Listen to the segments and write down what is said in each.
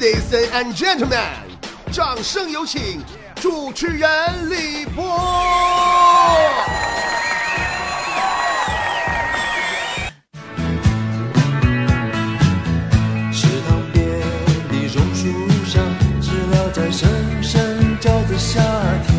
Ladies and gentlemen，掌声有请主持人李波。池塘边的榕树上，知了在声声叫着夏天。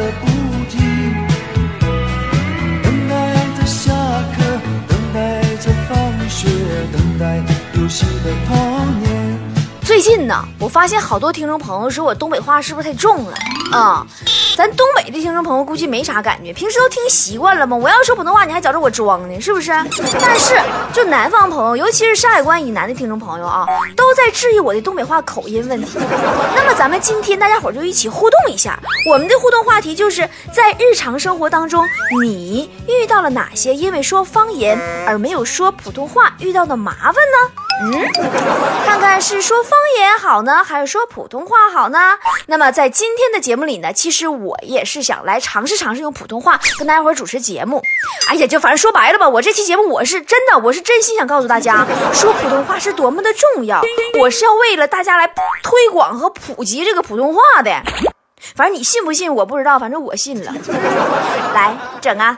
个不停。等待着下课，等待着放学，等待游戏的童年。最近呢，我发现好多听众朋友说我东北话是不是太重了啊？咱东北的听众朋友估计没啥感觉，平时都听习惯了吗？我要说普通话，你还觉着我装呢，是不是？但是就南方朋友，尤其是山海关以南的听众朋友啊，都在质疑我的东北话口音问题。那么咱们今天大家伙就一起互动一下，我们的互动话题就是在日常生活当中，你遇到了哪些因为说方言而没有说普通话遇到的麻烦呢？嗯，看看是说方言好呢，还是说普通话好呢？那么在今天的节目里呢，其实我我也是想来尝试尝试用普通话跟大家伙主持节目。哎呀，就反正说白了吧，我这期节目我是真的，我是真心想告诉大家，说普通话是多么的重要，我是要为了大家来推广和普及这个普通话的。反正你信不信我不知道，反正我信了。来整啊！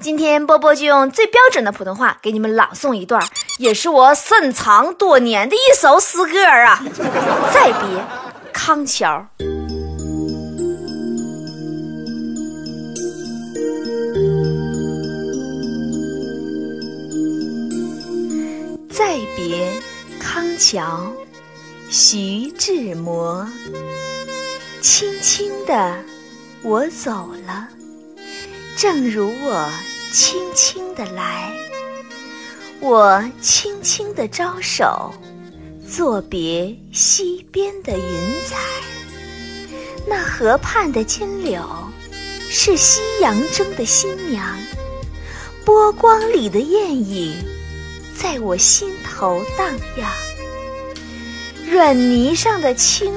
今天波波就用最标准的普通话给你们朗诵一段，也是我深藏多年的一首诗歌啊！再别康桥。桥，徐志摩。轻轻的，我走了。正如我轻轻地来，我轻轻地招手，作别西边的云彩。那河畔的金柳，是夕阳中的新娘，波光里的艳影，在我心头荡漾。软泥上的青。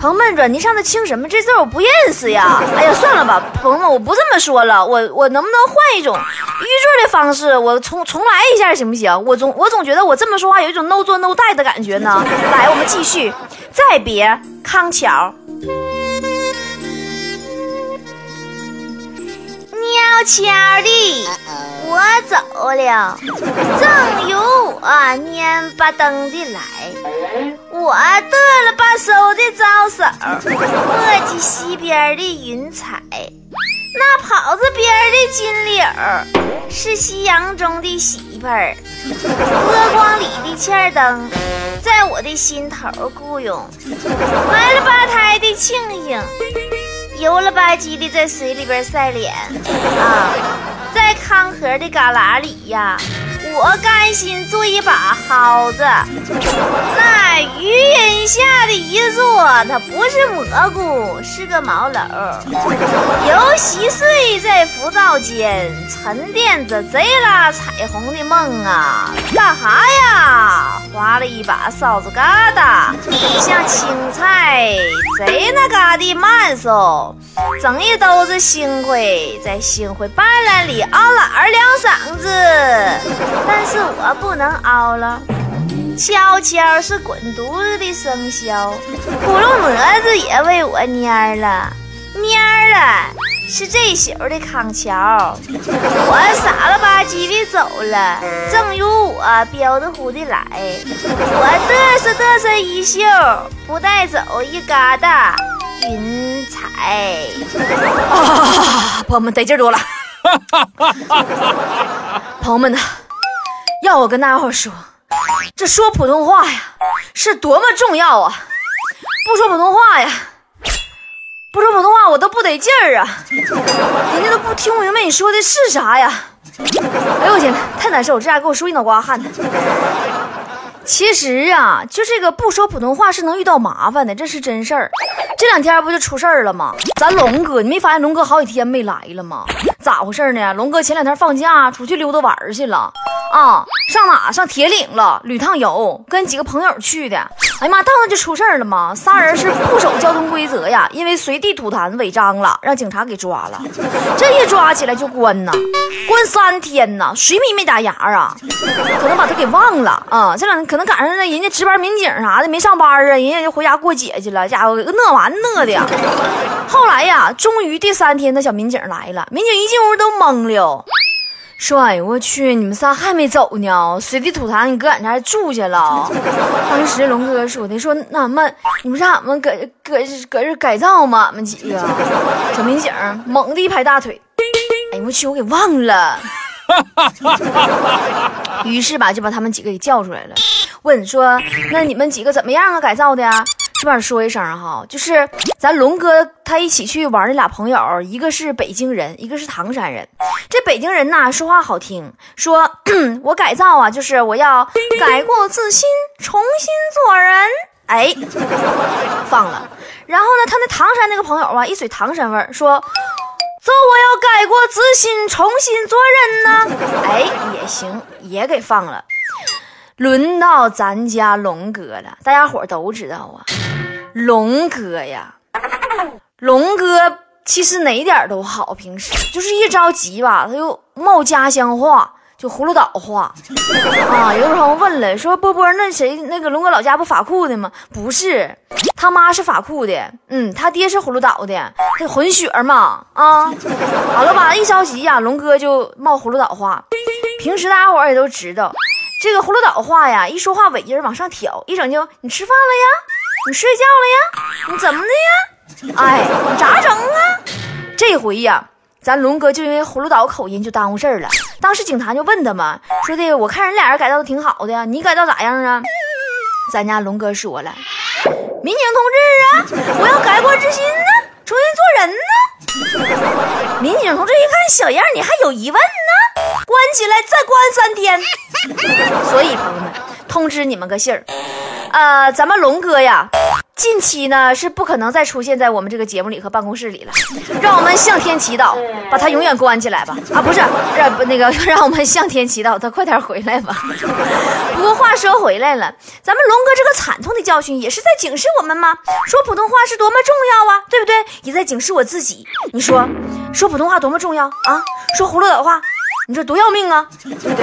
朋友们，软泥上的青什么？这字我不认识呀！哎呀，算了吧，朋友们，我不这么说了，我我能不能换一种预制的方式？我重重来一下行不行？我总我总觉得我这么说话有一种 no 做 no 带的感觉呢。来，我们继续，再别康桥。悄悄的，我走了，正如我蔫巴登的来。我得了吧嗖的招手，墨迹西边的云彩，那袍子边的金柳是夕阳中的媳妇儿，波光里的欠灯在我的心头雇佣，怀了吧胎的庆幸。油了吧唧的在水里边晒脸。啊，在康河的旮旯里呀，我甘心做一把蒿子。那余荫下的一座，它不是蘑菇，是个茅楼。游溪碎在浮躁间，沉淀着贼拉彩虹的梦啊！干哈呀？划了一把哨子疙瘩，像青菜，贼那嘎的慢嗖，整一兜子星灰，在星灰斑斓里嗷了二两嗓子，但是我不能凹了。悄悄是滚犊子的生肖，窟窿蛾子也为我蔫了，蔫了。是这宿的康桥，我傻了吧唧的走了，正如我彪子乎的来，我嘚瑟嘚瑟衣袖，不带走一疙瘩云彩。啊，朋友们得劲多了。朋友们呐，要我跟大家伙说，这说普通话呀，是多么重要啊！不说普通话呀。不说普通话我都不得劲儿啊，人家都不听明白你说的是啥呀？哎呦我天，太难受，这家给我说一脑瓜汗呢。其实啊，就这个不说普通话是能遇到麻烦的，这是真事儿。这两天不就出事儿了吗？咱龙哥，你没发现龙哥好几天没来了吗？咋回事呢？龙哥前两天放假出去溜达玩去了啊，上哪？上铁岭了，旅趟游，跟几个朋友去的。哎呀妈，到那就出事儿了嘛！仨人是不守交通规则呀，因为随地吐痰违章了，让警察给抓了。这一抓起来就关呐，关三天呐，水米没打牙啊，可能把他给忘了啊。这两天可能赶上那人家值班民警啥的没上班啊，人家就回家过节去了，家伙乐完乐的。后来呀，终于第三天那小民警来了，民警一进屋都懵了。说：“哎呦我去，你们仨还没走呢？随地吐痰，你搁俺这还住去了？” 当时龙哥说的：“说那俺们，你们让俺们搁搁搁这改造吗？俺们几个？”小民警猛地一拍大腿：“哎呦我去，我给忘了。”于是吧，就把他们几个给叫出来了，问说：“那你们几个怎么样啊？改造的呀？”这边说一声哈，就是咱龙哥他一起去玩那俩朋友，一个是北京人，一个是唐山人。这北京人呐，说话好听，说 我改造啊，就是我要改过自新，重新做人。哎，放了。然后呢，他那唐山那个朋友啊，一嘴唐山味，说走，我要改过自新，重新做人呢。哎，也行，也给放了。轮到咱家龙哥了，大家伙都知道啊。龙哥呀，龙哥其实哪点都好，平时就是一着急吧，他就冒家乡话，就葫芦岛话啊。有的朋友问了，说波波那谁那个龙哥老家不法库的吗？不是，他妈是法库的，嗯，他爹是葫芦岛的，他混血嘛啊。完了吧，一着急呀，龙哥就冒葫芦岛话。平时大家伙也都知道，这个葫芦岛话呀，一说话尾音往上挑，一整就你吃饭了呀。你睡觉了呀？你怎么的呀？哎，你咋整啊？这回呀，咱龙哥就因为葫芦岛口音就耽误事儿了。当时警察就问他嘛，说的我看人俩人改造的挺好的呀，你改造咋样啊？咱家龙哥说了，民警同志啊，我要改过自新呢，重新做人呢。民警同志一看小样，你还有疑问呢？关起来再关三天。所以朋友们，通知你们个信儿。呃，咱们龙哥呀，近期呢是不可能再出现在我们这个节目里和办公室里了。让我们向天祈祷，把他永远关起来吧。啊，不是，让不那个，让我们向天祈祷，他快点回来吧。不过话说回来了，咱们龙哥这个惨痛的教训也是在警示我们吗？说普通话是多么重要啊，对不对？也在警示我自己。你说，说普通话多么重要啊？说葫芦岛话。你这多要命啊，对不对？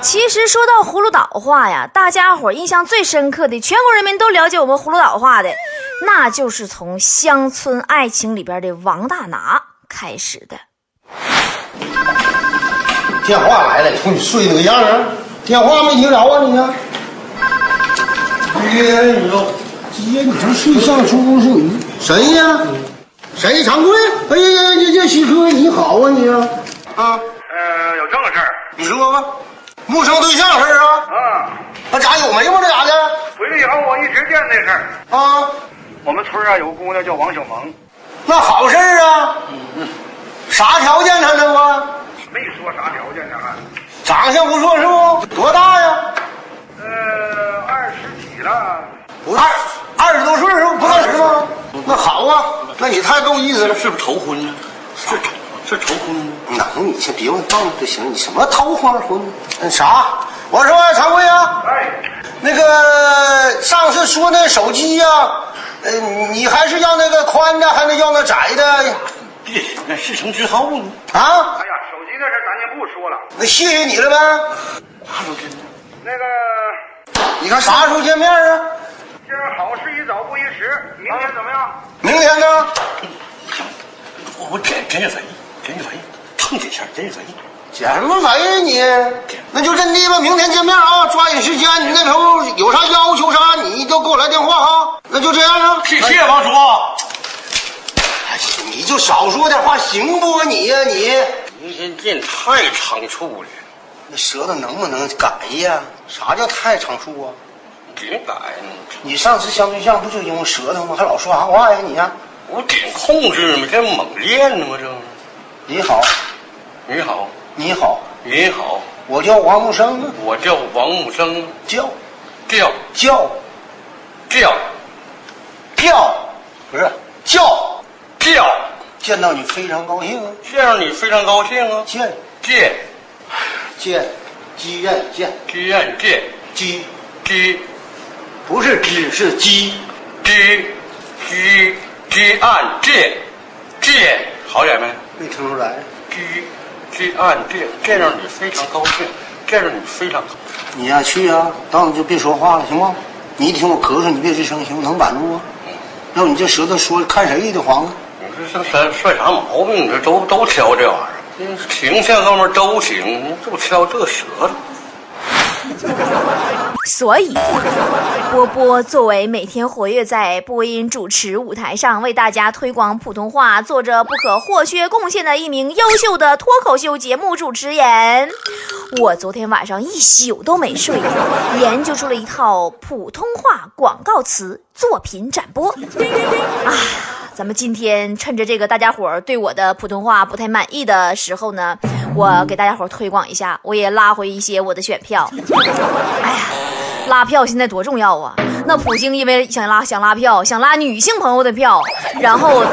其实说到葫芦岛话呀，大家伙印象最深刻的，全国人民都了解我们葫芦岛话的，那就是从《乡村爱情》里边的王大拿开始的。电话来了，瞅你睡那个样啊！电话没听着啊你？接你说，接你这睡像猪似的。谁呀？谁？常贵？哎呀呀，这这西哥你好啊你啊啊！呃，有正事儿。你说吧，陌生对象事儿啊？啊，那家有没吗？这咋的？回来以后我一直惦那事儿。啊，我们村啊有个姑娘叫王小萌，那好事儿啊。啥条件他这不？没说啥条件呢还。长相不错是不？多大呀？呃，二十几了。二二十多岁是不？不到十吗？那好啊，那你太够意思了。是不是头婚呢？是是头婚吗？能，你先别问到就行。你什么桃花婚？那啥？我说常贵啊，哎，那个上次说那手机呀、呃，你还是要那个宽的，还是要那窄的别，那事成之后呢？啊？哎呀，手机那事咱就不说了。那谢谢你了呗。啥时候真的？那个，你看啥时候见面啊？今儿好事一早不宜迟，明天怎么样？明天呢？我我减减减肥，减减肥，碰几下，减减肥。减什么肥呀你？那就真的吧，明天见面啊，抓紧时间。你那头有啥要求啥，你都给我来电话啊。那就这样啊。谢谢王叔。哎，你就少说点话行不啊你呀、你？明天见太仓促了，那舌头能不能改呀？啥叫太长处啊？别改呢。你上次相对象不就因为舌头吗？还老说啥话呀你呀、我点控制嘛，这猛练呢吗？这你好，你好，你好，你好，我叫王木生。啊，我叫王木生，叫。叫。叫。叫。叫，不是叫，叫，见到你非常高兴啊，见到你非常高兴啊。见。见。见。鸡院见，鸡院见，鸡鸡不是鸡是鸡，鸡鸡鸡案。见。见，好点没？没听出来。鸡鸡案见，见着你非常高兴，这让你非常高兴。你呀去啊，等会就别说话了，行吗？你一听我咳嗽，你别吱声，行吗？能板住吗？要不你这舌头说看谁的慌啊？你这这算算啥毛病？你这都都挑这玩意儿，这形象方面都行，你就挑这舌头。所以，波波作为每天活跃在播音主持舞台上，为大家推广普通话，做着不可或缺贡献的一名优秀的脱口秀节目主持人。我昨天晚上一宿都没睡，研究出了一套普通话广告词作品展播。啊，咱们今天趁着这个大家伙儿对我的普通话不太满意的时候呢，我给大家伙推广一下，我也拉回一些我的选票。哎呀，拉票现在多重要啊！那普京因为想拉想拉票，想拉女性朋友的票，然后他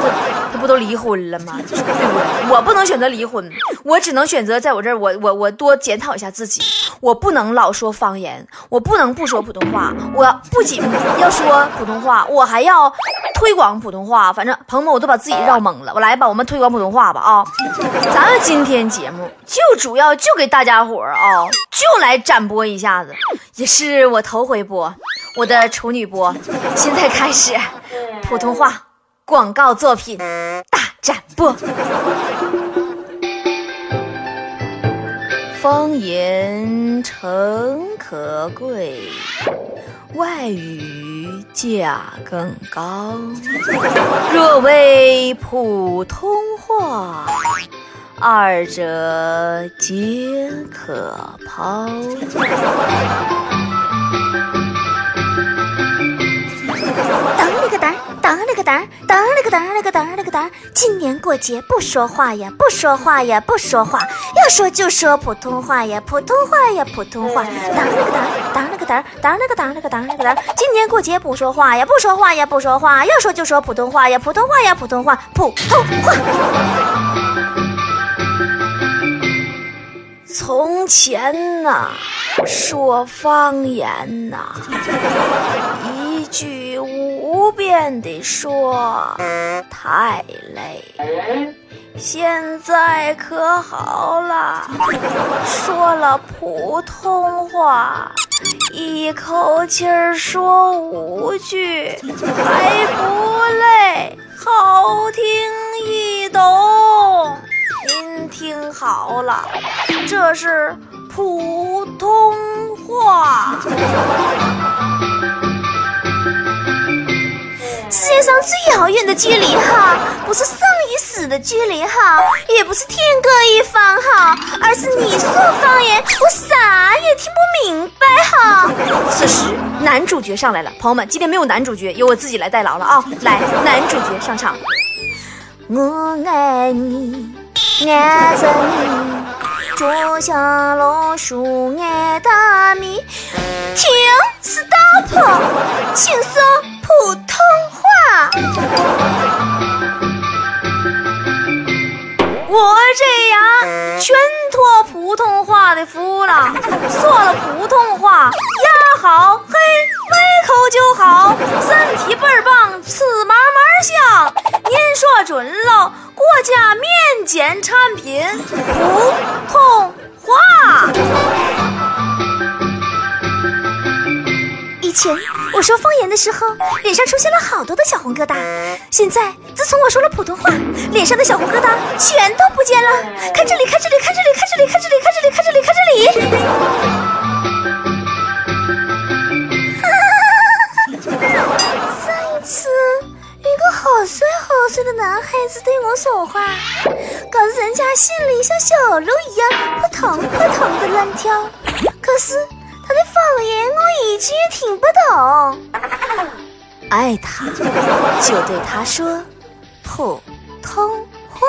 他不都离婚了吗？我不能选择离婚，我只能选择在我这儿，我我我多检讨一下自己，我不能老说方言，我不能不说普通话，我不仅要说普通话，我还要推广普通话。反正朋友们，我都把自己绕懵了。我来吧，我们推广普通话吧啊！咱们今天节目就主要就给大家伙儿啊，就来展播一下子，也是我头回播我的处女播。现在开始，普通话广告作品大展播。方言诚可贵，外语价更高。若为普通话，二者皆可抛。当了个当，当了个当，当了个当了个当了个当。今年过节不说话呀，不说话呀，不说话，要说就说普通话呀，普通话呀，普通话。当了个当，当了个当，当了个当了个当了个当。今年过节不说话呀，不说话呀，不说话，要说就说普通话呀，普通话呀，普通话，普通话。从前呐，说方言呐，一句五遍的说太累。现在可好了，说了普通话，一口气儿说五句，还不累，好听好了，这是普通话。世界上最遥远的距离哈，不是生与死的距离哈，也不是天各一方哈，而是你说方言，我啥也听不明白哈。此时男主角上来了，朋友们，今天没有男主角，由我自己来代劳了啊！来，男主角上场。我爱你，爱着你，就像老鼠爱大米。停，stop，请说普通话。我这样全托普通话的福了，说了普通话，牙好，嘿，开口就好，身体倍儿棒，吃嘛嘛香。您说准了，国家面检产品普通话。以前我说方言的时候，脸上出现了好多的小红疙瘩。现在自从我说了普通话，脸上的小红疙瘩全都不见了。看这里，看这里，看这里，看这里，看这里，看这里，看这里，看这里。上一次，一个好帅好帅的男孩子对我说话，人家心里像小鹿一样扑腾扑腾的乱跳。可是他的方言我一句也听不懂。爱他，就对他说普通话。